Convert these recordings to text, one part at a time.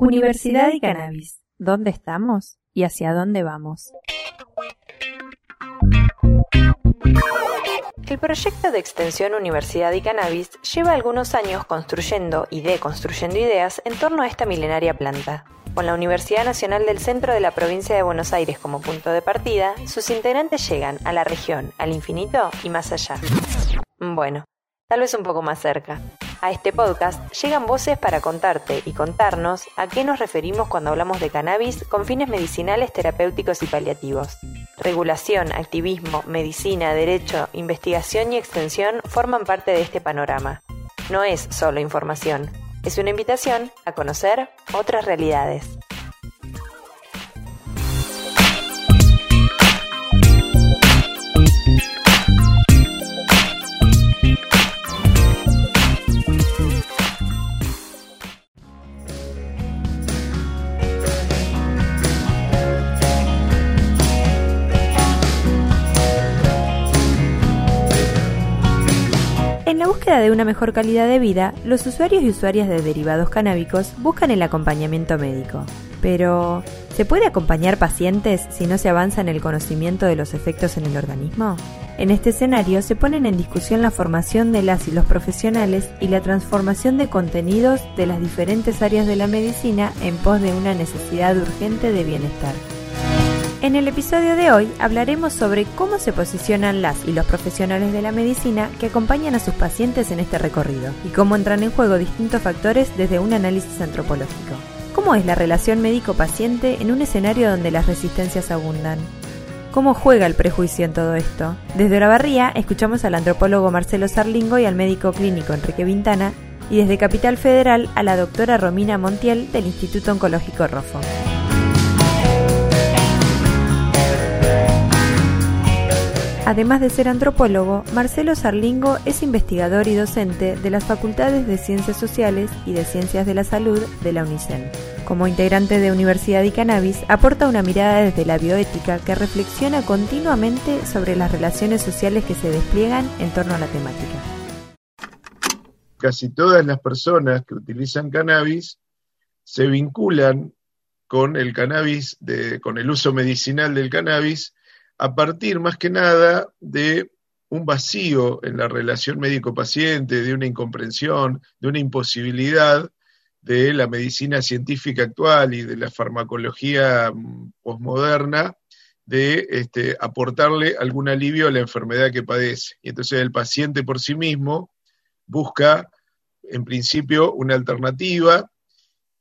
Universidad y Cannabis. ¿Dónde estamos y hacia dónde vamos? El proyecto de extensión Universidad y Cannabis lleva algunos años construyendo y deconstruyendo ideas en torno a esta milenaria planta. Con la Universidad Nacional del Centro de la Provincia de Buenos Aires como punto de partida, sus integrantes llegan a la región, al infinito y más allá. Bueno, tal vez un poco más cerca. A este podcast llegan voces para contarte y contarnos a qué nos referimos cuando hablamos de cannabis con fines medicinales, terapéuticos y paliativos. Regulación, activismo, medicina, derecho, investigación y extensión forman parte de este panorama. No es solo información, es una invitación a conocer otras realidades. La búsqueda de una mejor calidad de vida, los usuarios y usuarias de derivados canábicos buscan el acompañamiento médico. Pero, ¿se puede acompañar pacientes si no se avanza en el conocimiento de los efectos en el organismo? En este escenario se ponen en discusión la formación de las y los profesionales y la transformación de contenidos de las diferentes áreas de la medicina en pos de una necesidad urgente de bienestar. En el episodio de hoy hablaremos sobre cómo se posicionan las y los profesionales de la medicina que acompañan a sus pacientes en este recorrido y cómo entran en juego distintos factores desde un análisis antropológico. ¿Cómo es la relación médico-paciente en un escenario donde las resistencias abundan? ¿Cómo juega el prejuicio en todo esto? Desde Orabarría escuchamos al antropólogo Marcelo Sarlingo y al médico clínico Enrique Vintana y desde Capital Federal a la doctora Romina Montiel del Instituto Oncológico Rofo. Además de ser antropólogo, Marcelo Sarlingo es investigador y docente de las Facultades de Ciencias Sociales y de Ciencias de la Salud de la UNICEN. Como integrante de Universidad y Cannabis, aporta una mirada desde la bioética que reflexiona continuamente sobre las relaciones sociales que se despliegan en torno a la temática. Casi todas las personas que utilizan cannabis se vinculan con el cannabis, con el uso medicinal del cannabis, a partir más que nada de un vacío en la relación médico-paciente, de una incomprensión, de una imposibilidad de la medicina científica actual y de la farmacología mm, posmoderna de este, aportarle algún alivio a la enfermedad que padece. Y entonces el paciente por sí mismo busca, en principio, una alternativa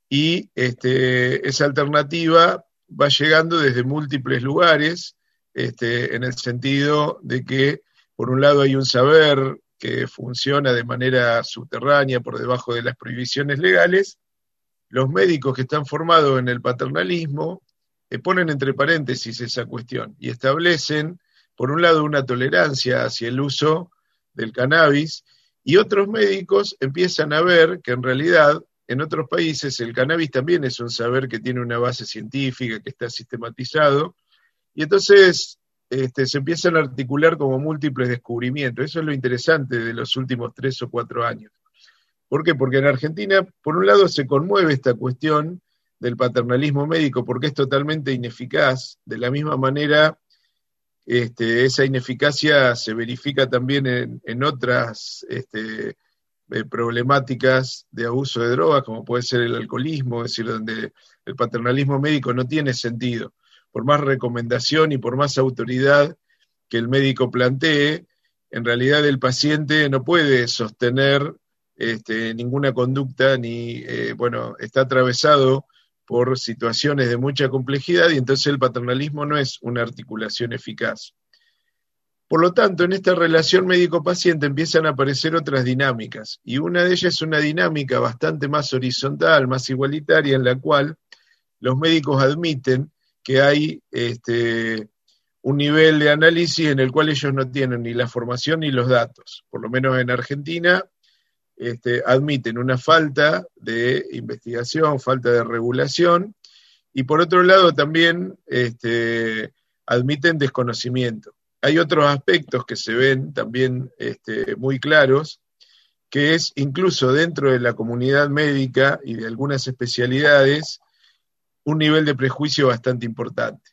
y este, esa alternativa va llegando desde múltiples lugares este, en el sentido de que, por un lado, hay un saber que funciona de manera subterránea por debajo de las prohibiciones legales, los médicos que están formados en el paternalismo ponen entre paréntesis esa cuestión y establecen, por un lado, una tolerancia hacia el uso del cannabis y otros médicos empiezan a ver que en realidad en otros países el cannabis también es un saber que tiene una base científica, que está sistematizado y entonces este, se empiezan a articular como múltiples descubrimientos. Eso es lo interesante de los últimos tres o cuatro años. ¿Por qué? Porque en Argentina, por un lado, se conmueve esta cuestión del paternalismo médico porque es totalmente ineficaz. De la misma manera, este, esa ineficacia se verifica también en, otras este, eh, problemáticas de abuso de drogas, como puede ser el alcoholismo, es decir, donde el paternalismo médico no tiene sentido por más recomendación y por más autoridad que el médico plantee, en realidad el paciente no puede sostener este, ninguna conducta ni, eh, bueno, está atravesado por situaciones de mucha complejidad y entonces el paternalismo no es una articulación eficaz. Por lo tanto, en esta relación médico-paciente empiezan a aparecer otras dinámicas y una de ellas es una dinámica bastante más horizontal, más igualitaria, en la cual los médicos admiten que hay este, un nivel de análisis en el cual ellos no tienen ni la formación ni los datos. Por lo menos en Argentina este, admiten una falta de investigación, falta de regulación, y por otro lado también este, admiten desconocimiento. Hay otros aspectos que se ven también muy claros, que es incluso dentro de la comunidad médica y de algunas especialidades un nivel de prejuicio bastante importante.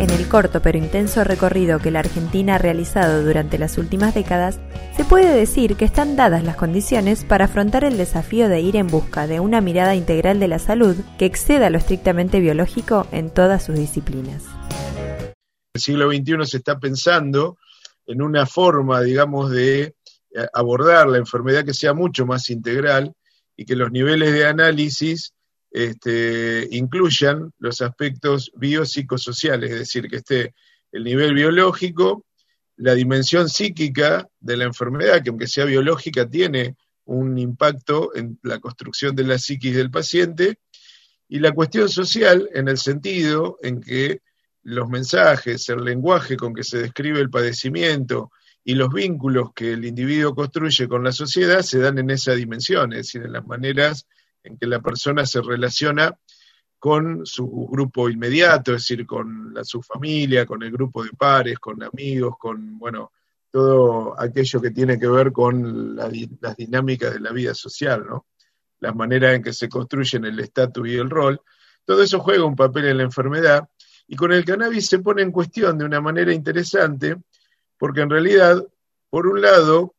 En el corto pero intenso recorrido que la Argentina ha realizado durante las últimas décadas, se puede decir que están dadas las condiciones para afrontar el desafío de ir en busca de una mirada integral de la salud que exceda lo estrictamente biológico en todas sus disciplinas. El siglo XXI se está pensando en una forma, digamos, de eh, abordar la enfermedad que sea mucho más integral y que los niveles de análisis este, incluyan los aspectos biopsicosociales, es decir, que esté el nivel biológico, la dimensión psíquica de la enfermedad, que aunque sea biológica, tiene un impacto en la construcción de la psiquis del paciente, y la cuestión social en el sentido en que los mensajes, el lenguaje con que se describe el padecimiento y los vínculos que el individuo construye con la sociedad se dan en esa dimensión, es decir, en las maneras en que la persona se relaciona con su grupo inmediato, es decir, con su familia, con el grupo de pares, con amigos, con, bueno, todo aquello que tiene que ver con las dinámicas de la vida social, ¿no? Las maneras en que se construyen el estatus y el rol. Todo eso juega un papel en la enfermedad y con el cannabis se pone en cuestión de una manera interesante porque en realidad, por un lado,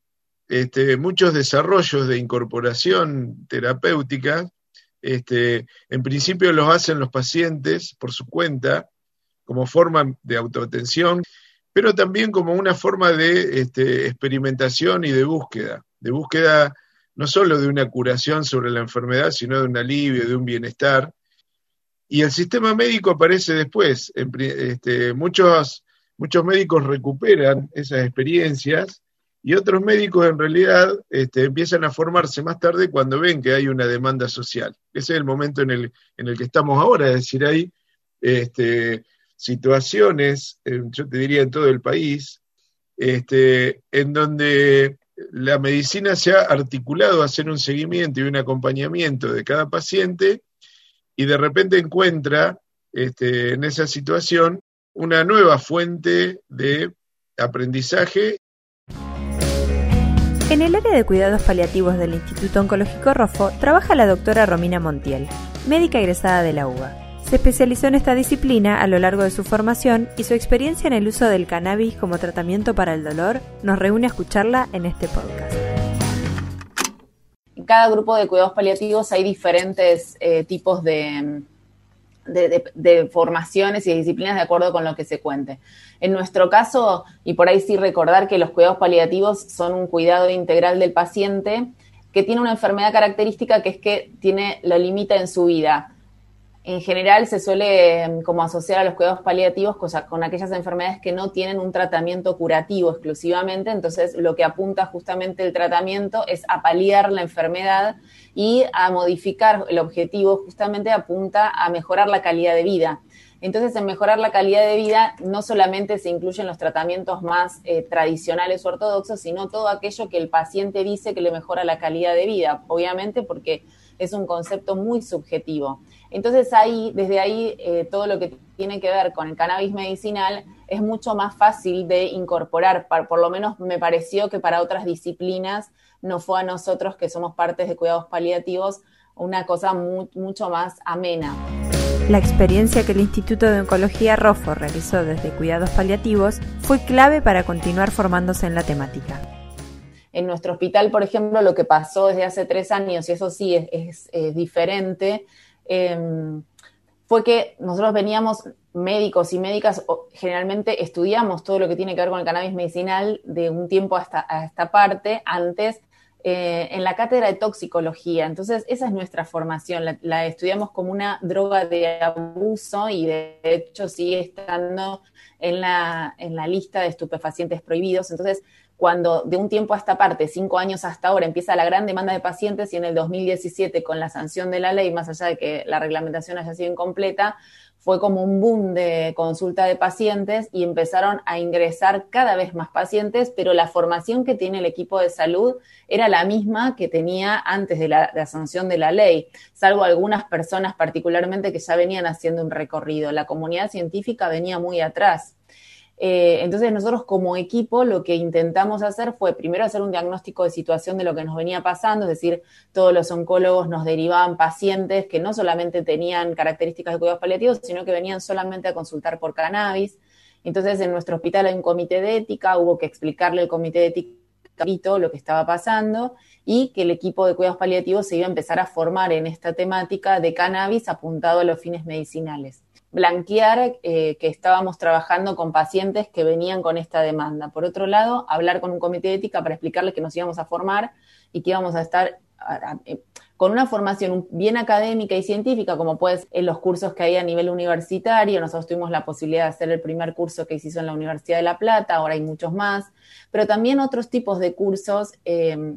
este, muchos desarrollos de incorporación terapéutica, este, en principio los hacen los pacientes por su cuenta, como forma de autoatención, pero también como una forma de este, experimentación y de búsqueda, de búsqueda no solo de una curación sobre la enfermedad, sino de un alivio, de un bienestar. Y el sistema médico aparece después. Muchos, muchos médicos recuperan esas experiencias y otros médicos en realidad este, empiezan a formarse más tarde cuando ven que hay una demanda social. Ese es el momento en el, en el que estamos ahora, es decir, hay este, situaciones, yo te diría en todo el país, este, en donde la medicina se ha articulado a hacer un seguimiento y un acompañamiento de cada paciente y de repente encuentra en esa situación una nueva fuente de aprendizaje en el área de cuidados paliativos del Instituto Oncológico Rofo trabaja la doctora Romina Montiel, médica egresada de la UBA. Se especializó en esta disciplina a lo largo de su formación y su experiencia en el uso del cannabis como tratamiento para el dolor nos reúne a escucharla en este podcast. En cada grupo de cuidados paliativos hay diferentes eh, tipos de, de, formaciones y disciplinas de acuerdo con lo que se cuente. En nuestro caso, y por ahí sí recordar que los cuidados paliativos son un cuidado integral del paciente que tiene una enfermedad característica que es que tiene, lo limita en su vida en general se suele em, como asociar a los cuidados paliativos con aquellas enfermedades que no tienen un tratamiento curativo exclusivamente, entonces lo que apunta justamente el tratamiento es a paliar la enfermedad y a modificar el objetivo justamente apunta a mejorar la calidad de vida. Entonces, en mejorar la calidad de vida no solamente se incluyen los tratamientos más eh, tradicionales o ortodoxos, sino todo aquello que el paciente dice que le mejora la calidad de vida, obviamente porque es un concepto muy subjetivo. Entonces ahí, desde ahí, eh, todo lo que tiene que ver con el cannabis medicinal es mucho más fácil de incorporar, por lo menos me pareció que para otras disciplinas no fue a nosotros que somos partes de cuidados paliativos una cosa mucho más amena. La experiencia que el Instituto de Oncología ROFO realizó desde cuidados paliativos fue clave para continuar formándose en la temática. En nuestro hospital, por ejemplo, lo que pasó desde hace tres años, y eso sí es, diferente, em, fue que nosotros veníamos médicos y médicas, generalmente estudiamos todo lo que tiene que ver con el cannabis medicinal de un tiempo hasta esta parte, antes eh, en la cátedra de toxicología. Entonces, esa es nuestra formación, la, la, estudiamos como una droga de abuso y de hecho sigue estando en la, en la lista de estupefacientes prohibidos. Entonces, cuando de un tiempo a esta parte, cinco años hasta ahora, empieza la gran demanda de pacientes y en el 2017 con la sanción de la ley, más allá de que la reglamentación haya sido incompleta, fue como un boom de consulta de pacientes y empezaron a ingresar cada vez más pacientes, pero la formación que tiene el equipo de salud era la misma que tenía antes de la, de la sanción de la ley, salvo algunas personas particularmente que ya venían haciendo un recorrido. La comunidad científica venía muy atrás. Eh, entonces nosotros como equipo lo que intentamos hacer fue primero hacer un diagnóstico de situación de lo que nos venía pasando, es decir, todos los oncólogos nos derivaban pacientes que no solamente tenían características de cuidados paliativos, sino que venían solamente a consultar por cannabis. Entonces en nuestro hospital hay un comité de ética, hubo que explicarle al comité de ética lo que estaba pasando y que el equipo de cuidados paliativos se iba a empezar a formar en esta temática de cannabis apuntado a los fines medicinales blanquear eh, que estábamos trabajando con pacientes que venían con esta demanda. Por otro lado, hablar con un comité de ética para explicarles que nos íbamos a formar y que íbamos a estar eh, con una formación bien académica y científica, como puede en los cursos que hay a nivel universitario. Nosotros tuvimos la posibilidad de hacer el primer curso que se hizo en la Universidad de La Plata, ahora hay muchos más, pero también otros tipos de cursos. Eh,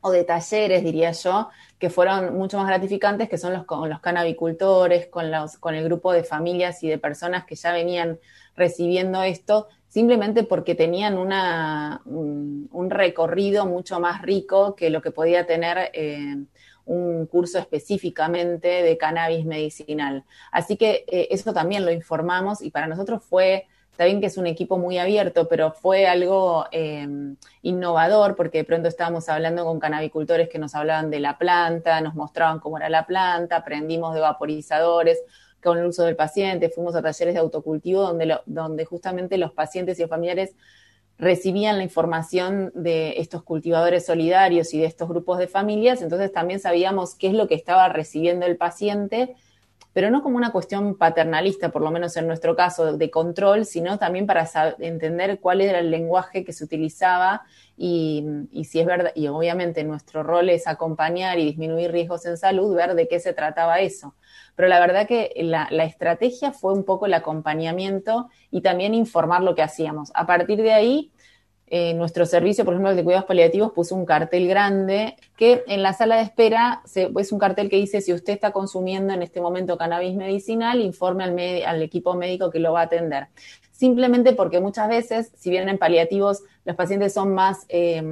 o de talleres, diría yo, que fueron mucho más gratificantes, que son los con los canabicultores, con, los, con el grupo de familias y de personas que ya venían recibiendo esto, simplemente porque tenían una, un, recorrido mucho más rico que lo que podía tener eh, un curso específicamente de cannabis medicinal. Así que eh, eso también lo informamos y para nosotros fue Está bien que es un equipo muy abierto, pero fue algo em, innovador porque de pronto estábamos hablando con canabicultores que nos hablaban de la planta, nos mostraban cómo era la planta, aprendimos de vaporizadores con el uso del paciente, fuimos a talleres de autocultivo donde, donde justamente los pacientes y los familiares recibían la información de estos cultivadores solidarios y de estos grupos de familias, entonces también sabíamos qué es lo que estaba recibiendo el paciente pero no como una cuestión paternalista, por lo menos en nuestro caso, de control, sino también para entender cuál era el lenguaje que se utilizaba y, si es verdad, y obviamente nuestro rol es acompañar y disminuir riesgos en salud, ver de qué se trataba eso. Pero la verdad que la, la estrategia fue un poco el acompañamiento y también informar lo que hacíamos. A partir de ahí, eh, nuestro servicio, por ejemplo, de cuidados paliativos, puso un cartel grande que en la sala de espera es un cartel que dice si usted está consumiendo en este momento cannabis medicinal, informe al, equipo médico que lo va a atender. Simplemente porque muchas veces, si bien en paliativos los pacientes son más eh,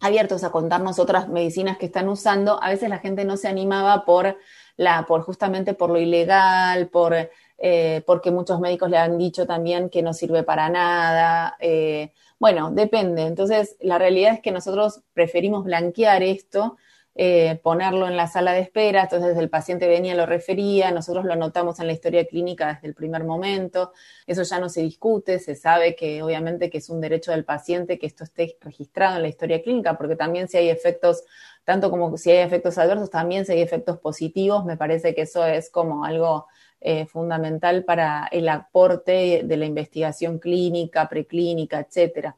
abiertos a contarnos otras medicinas que están usando, a veces la gente no se animaba por la, por justamente por lo ilegal, por eh, porque muchos médicos le han dicho también que no sirve para nada. Eh, bueno, depende. Entonces, la realidad es que nosotros preferimos blanquear esto, eh, ponerlo en la sala de espera, entonces el paciente venía, lo refería, nosotros lo anotamos en la historia clínica desde el primer momento, eso ya no se discute, se sabe que obviamente que es un derecho del paciente que esto esté registrado en la historia clínica, porque también si hay efectos, tanto como si hay efectos adversos, también si hay efectos positivos, me parece que eso es como algo eh, fundamental para el aporte de la investigación clínica, preclínica, etcétera.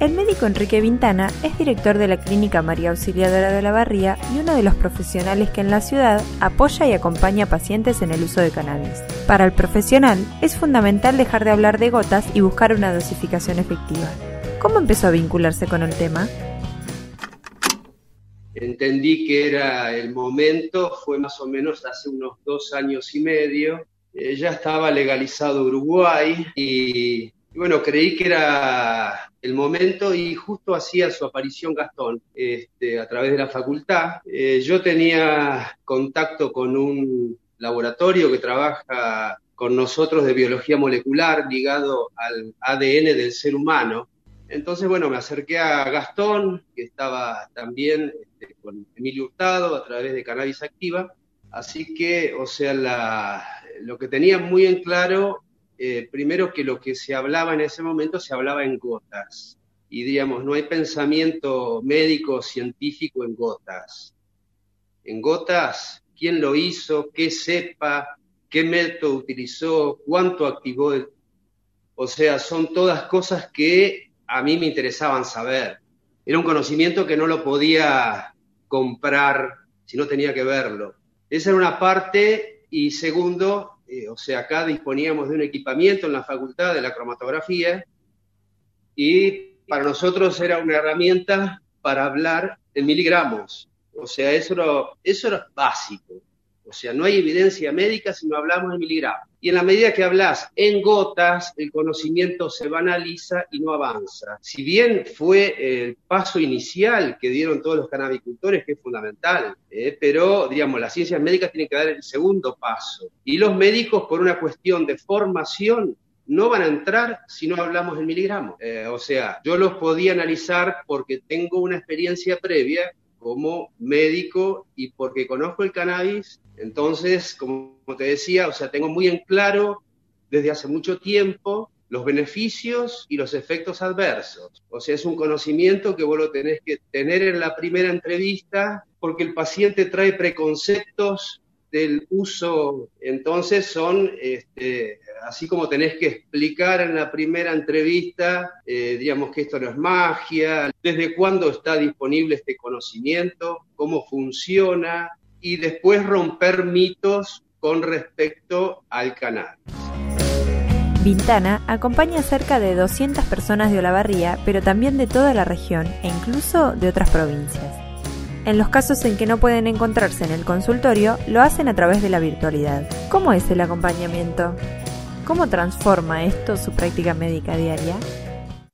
El médico Enrique Vintana es director de la Clínica María Auxiliadora de la Barría y uno de los profesionales que en la ciudad apoya y acompaña a pacientes en el uso de cannabis. Para el profesional es fundamental dejar de hablar de gotas y buscar una dosificación efectiva. ¿Cómo empezó a vincularse con el tema? Entendí que era el momento, fue más o menos hace unos dos años y medio, eh, ya estaba legalizado Uruguay y, bueno, creí que era el momento y justo hacía su aparición Gastón este, a través de la facultad. Eh, yo tenía contacto con un laboratorio que trabaja con nosotros de biología molecular ligado al ADN del ser humano. Entonces, bueno, me acerqué a Gastón, que estaba también este, con Emilio Hurtado a través de Cannabis Activa. Así que, o sea, lo que tenía muy en claro, eh, primero que lo que se hablaba en ese momento se hablaba en gotas. Y digamos, no hay pensamiento médico científico en gotas. En gotas, quién lo hizo, qué sepa, qué método utilizó, cuánto activó. O sea, son todas cosas que a mí me interesaban saber era un conocimiento que no lo podía comprar si no tenía que verlo. Esa era una parte y segundo, eh, o sea, acá disponíamos de un equipamiento en la facultad de la cromatografía y para nosotros era una herramienta para hablar en miligramos. O sea, eso era, eso era básico. O sea, no hay evidencia médica si no hablamos en miligramos. Y en la medida que hablas en gotas, el conocimiento se banaliza y no avanza. Si bien fue el paso inicial que dieron todos los cannabicultores, que es fundamental, eh, pero, digamos, las ciencias médicas tienen que dar el segundo paso. Y los médicos, por una cuestión de formación, no van a entrar si no hablamos en miligramos. Eh, o sea, yo los podía analizar porque tengo una experiencia previa como médico y porque conozco el cannabis. Entonces, como te decía, o sea, tengo muy en claro desde hace mucho tiempo los beneficios y los efectos adversos. O sea, es un conocimiento que vos lo tenés que tener en la primera entrevista porque el paciente trae preconceptos del uso, entonces son, este, así como tenés que explicar en la primera entrevista, eh, digamos que esto no es magia, desde cuándo está disponible este conocimiento, cómo funciona, y después romper mitos con respecto al canal. Vintana acompaña a cerca de 200 personas de Olavarría, pero también de toda la región e incluso de otras provincias. En los casos en que no pueden encontrarse en el consultorio, lo hacen a través de la virtualidad. ¿Cómo es el acompañamiento? ¿Cómo transforma esto su práctica médica diaria?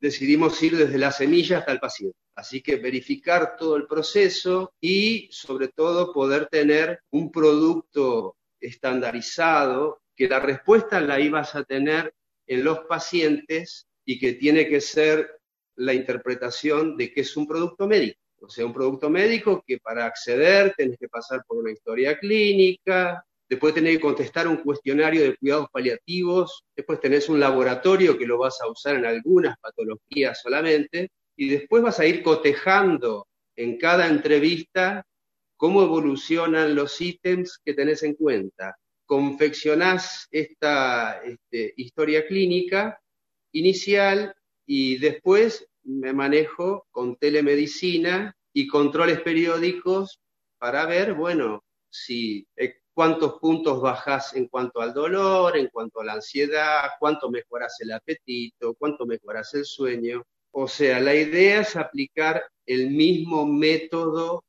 Decidimos ir desde la semilla hasta el paciente. Así que verificar todo el proceso y sobre todo poder tener un producto estandarizado que la respuesta la ibas a tener en los pacientes y que tiene que ser la interpretación de que es un producto médico. O sea, un producto médico que para acceder tenés que pasar por una historia clínica, después tenés que contestar un cuestionario de cuidados paliativos, después tenés un laboratorio que lo vas a usar en algunas patologías solamente, y después vas a ir cotejando en cada entrevista cómo evolucionan los ítems que tenés en cuenta. Confeccionás esta este, historia clínica inicial y después me manejo con telemedicina y controles periódicos para ver, bueno, si cuántos puntos bajas en cuanto al dolor, en cuanto a la ansiedad, cuánto mejoras el apetito, cuánto mejoras el sueño. O sea, la idea es aplicar el mismo método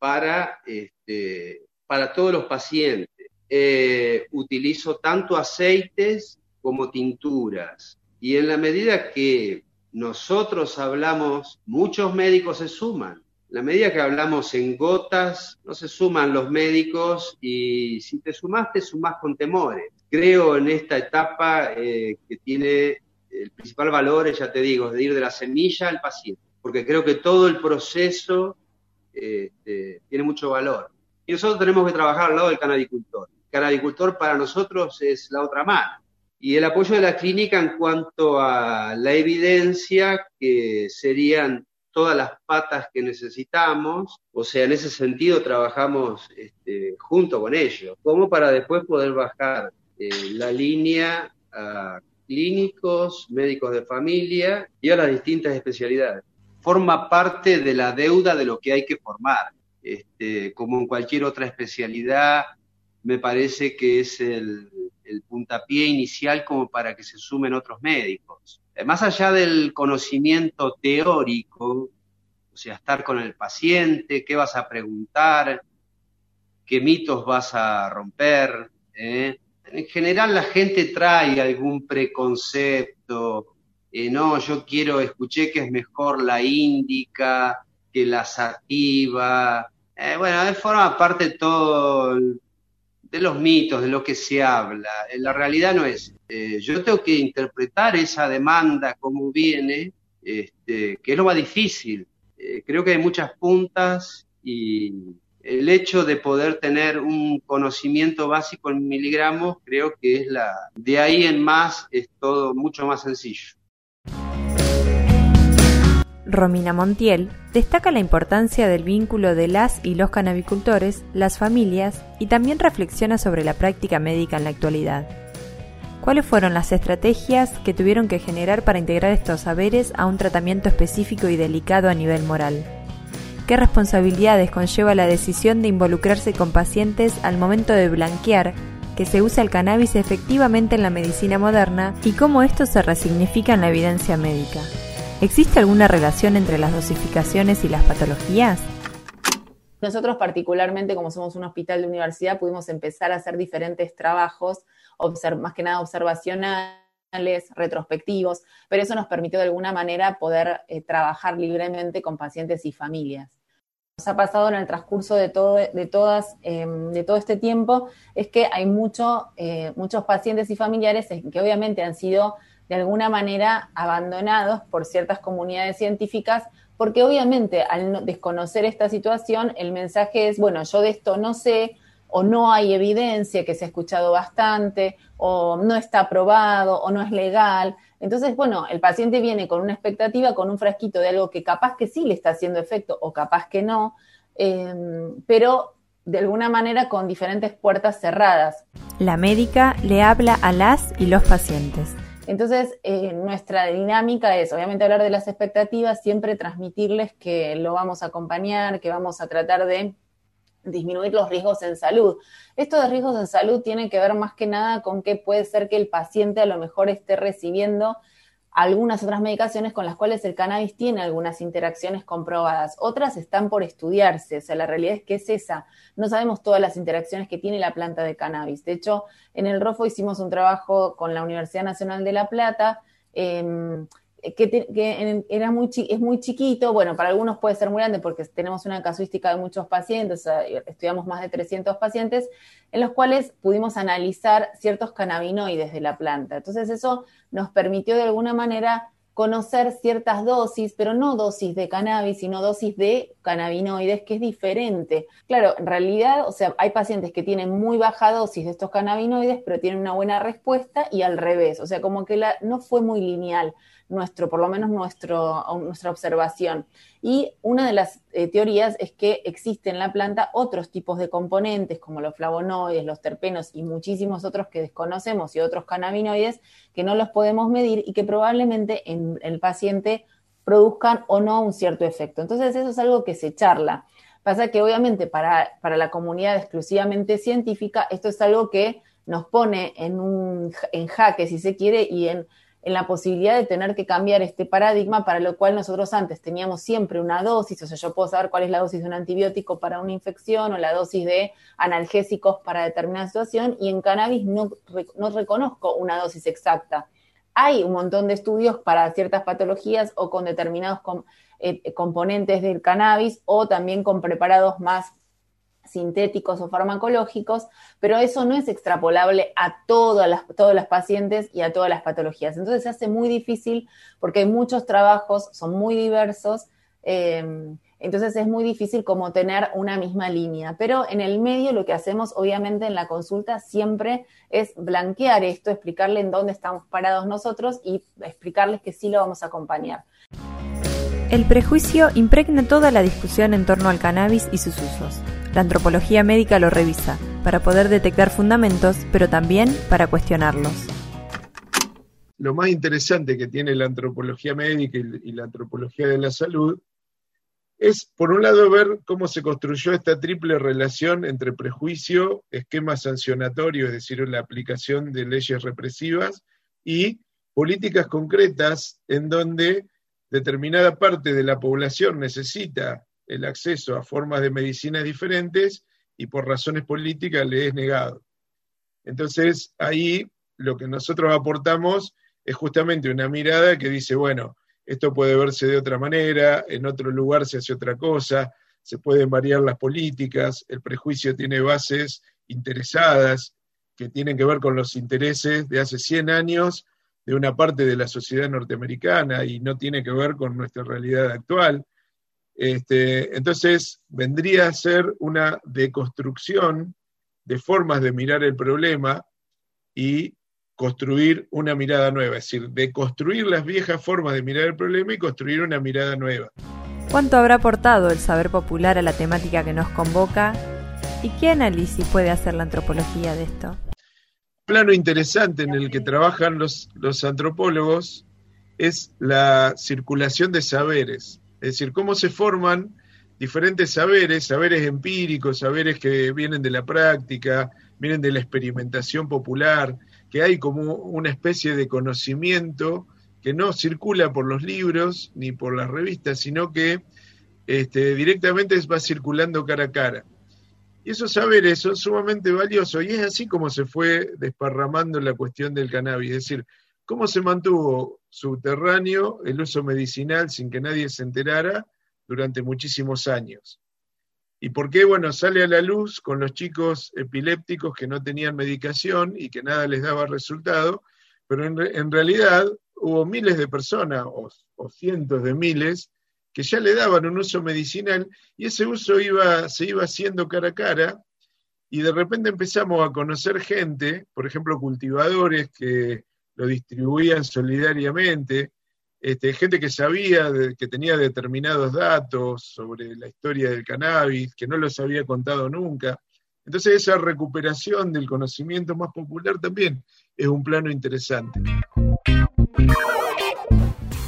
para, este, para todos los pacientes. Eh, utilizo tanto aceites como tinturas. Y en la medida que nosotros hablamos, muchos médicos se suman. La medida que hablamos en gotas, no se suman los médicos y si te sumas, te sumas con temores. Creo en esta etapa eh, que tiene el principal valor, ya te digo, de ir de la semilla al paciente, porque creo que todo el proceso eh, tiene mucho valor. Y nosotros tenemos que trabajar al lado del canadicultor. El canadicultor para nosotros es la otra mano y el apoyo de la clínica en cuanto a la evidencia, que serían todas las patas que necesitamos, o sea, en ese sentido trabajamos este, junto con ellos, como para después poder bajar eh, la línea a clínicos, médicos de familia y a las distintas especialidades. Forma parte de la deuda de lo que hay que formar. Este, como en cualquier otra especialidad, me parece que es el, el puntapié inicial como para que se sumen otros médicos. Eh, más allá del conocimiento teórico, o sea, estar con el paciente, qué vas a preguntar, qué mitos vas a romper. ¿eh? En general la gente trae algún preconcepto, eh, no, yo quiero, escuché que es mejor la índica que la sativa. bueno, forma parte todo de los mitos, de lo que se habla. La realidad no es. Eh, yo tengo que interpretar esa demanda como viene, este, que es lo más difícil. Eh, creo que hay muchas puntas y el hecho de poder tener un conocimiento básico en miligramos, creo que es la. De ahí en más es todo mucho más sencillo. Romina Montiel destaca la importancia del vínculo de las y los canabicultores, las familias y también reflexiona sobre la práctica médica en la actualidad. ¿Cuáles fueron las estrategias que tuvieron que generar para integrar estos saberes a un tratamiento específico y delicado a nivel moral? ¿Qué responsabilidades conlleva la decisión de involucrarse con pacientes al momento de blanquear que se usa el cannabis efectivamente en la medicina moderna y cómo esto se resignifica en la evidencia médica? ¿Existe alguna relación entre las dosificaciones y las patologías? Nosotros particularmente, como somos un hospital de universidad, pudimos empezar a hacer diferentes trabajos, más que nada observacionales, retrospectivos, pero eso nos permitió de alguna manera poder eh, trabajar libremente con pacientes y familias. Nos ha pasado en el transcurso de todo, de todas, em, de todo este tiempo es que hay eh, muchos pacientes y familiares que obviamente han sido de alguna manera abandonados por ciertas comunidades científicas, porque obviamente al desconocer esta situación, el mensaje es, bueno, yo de esto no sé, o no hay evidencia, que se ha escuchado bastante, o no está aprobado, o no es legal. Entonces, bueno, el paciente viene con una expectativa, con un frasquito de algo que capaz que sí le está haciendo efecto o capaz que no, em, pero de alguna manera con diferentes puertas cerradas. La médica le habla a las y los pacientes. Entonces, eh, nuestra dinámica es, obviamente, hablar de las expectativas, siempre transmitirles que lo vamos a acompañar, que vamos a tratar de disminuir los riesgos en salud. Esto de riesgos en salud tiene que ver más que nada con que puede ser que el paciente a lo mejor esté recibiendo algunas otras medicaciones con las cuales el cannabis tiene algunas interacciones comprobadas. Otras están por estudiarse, o sea, la realidad es que es esa. No sabemos todas las interacciones que tiene la planta de cannabis. De hecho, en el ROFO hicimos un trabajo con la Universidad Nacional de La Plata. Em, que, era muy es muy chiquito, bueno, para algunos puede ser muy grande porque tenemos una casuística de muchos pacientes, estudiamos más de 300 pacientes, en los cuales pudimos analizar ciertos cannabinoides de la planta. Entonces eso nos permitió de alguna manera conocer ciertas dosis, pero no dosis de cannabis, sino dosis de cannabinoides, que es diferente. Claro, en realidad, o sea, hay pacientes que tienen muy baja dosis de estos cannabinoides, pero tienen una buena respuesta y al revés, o sea, como que no fue muy lineal nuestro, por lo menos nuestro, nuestra observación. Y una de las eh, teorías es que existen en la planta otros tipos de componentes, como los flavonoides, los terpenos y muchísimos otros que desconocemos y otros cannabinoides que no los podemos medir y que probablemente en el paciente produzcan o no un cierto efecto. Entonces eso es algo que se charla. Pasa que obviamente para, para la comunidad exclusivamente científica esto es algo que nos pone en, un, en jaque, si se quiere, y en en la posibilidad de tener que cambiar este paradigma para lo cual nosotros antes teníamos siempre una dosis, o sea, yo puedo saber cuál es la dosis de un antibiótico para una infección o la dosis de analgésicos para determinada situación y en cannabis no, no reconozco una dosis exacta. Hay un montón de estudios para ciertas patologías o con determinados eh, componentes del cannabis o también con preparados más sintéticos o farmacológicos, pero eso no es extrapolable a todas las, todos los pacientes y a todas las patologías. Entonces se hace muy difícil porque hay muchos trabajos, son muy diversos, em, entonces es muy difícil como tener una misma línea. Pero en el medio lo que hacemos, obviamente, en la consulta siempre es blanquear esto, explicarle en dónde estamos parados nosotros y explicarles que sí lo vamos a acompañar. El prejuicio impregna toda la discusión en torno al cannabis y sus usos. La antropología médica lo revisa, para poder detectar fundamentos, pero también para cuestionarlos. Lo más interesante que tiene la antropología médica y la antropología de la salud es, por un lado, ver cómo se construyó esta triple relación entre prejuicio, esquema sancionatorio, es decir, la aplicación de leyes represivas, y políticas concretas en donde determinada parte de la población necesita el acceso a formas de medicinas diferentes y por razones políticas le es negado. Entonces, ahí lo que nosotros aportamos es justamente una mirada que dice, bueno, esto puede verse de otra manera, en otro lugar se hace otra cosa, se pueden variar las políticas, el prejuicio tiene bases interesadas que tienen que ver con los intereses de hace 100 años de una parte de la sociedad norteamericana y no tiene que ver con nuestra realidad actual. Este, entonces, vendría a ser una deconstrucción de formas de mirar el problema y construir una mirada nueva, es decir, deconstruir las viejas formas de mirar el problema y construir una mirada nueva. ¿Cuánto habrá aportado el saber popular a la temática que nos convoca? ¿Y qué análisis puede hacer la antropología de esto? Plano interesante en el que trabajan los, los antropólogos es la circulación de saberes. Es decir, cómo se forman diferentes saberes, saberes empíricos, saberes que vienen de la práctica, vienen de la experimentación popular, que hay como una especie de conocimiento que no circula por los libros ni por las revistas, sino que este, directamente va circulando cara a cara. Y esos saberes son sumamente valiosos y es así como se fue desparramando la cuestión del cannabis, es decir, cómo se mantuvo subterráneo el uso medicinal sin que nadie se enterara durante muchísimos años. ¿Y por qué? Bueno, sale a la luz con los chicos epilépticos que no tenían medicación y que nada les daba resultado, pero en, realidad hubo miles de personas o, o, cientos de miles que ya le daban un uso medicinal y ese uso iba, se iba haciendo cara a cara y de repente empezamos a conocer gente, por ejemplo, cultivadores que lo distribuían solidariamente, este, gente que sabía, que tenía determinados datos sobre la historia del cannabis, que no los había contado nunca. Entonces esa recuperación del conocimiento más popular también es un plano interesante.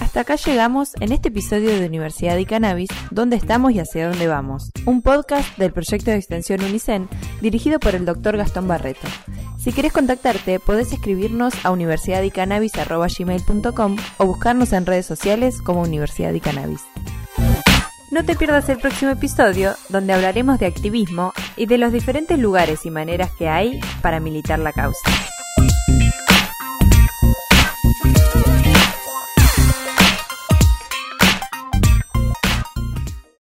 Hasta acá llegamos en este episodio de Universidad y Cannabis, dónde estamos y hacia dónde vamos. Un podcast del proyecto de extensión Unicen dirigido por el doctor Gastón Barreto. Si querés contactarte, podés escribirnos a universidadycannabis.com o buscarnos en redes sociales como Universidad y Cannabis. No te pierdas el próximo episodio, donde hablaremos de activismo y de los diferentes lugares y maneras que hay para militar la causa.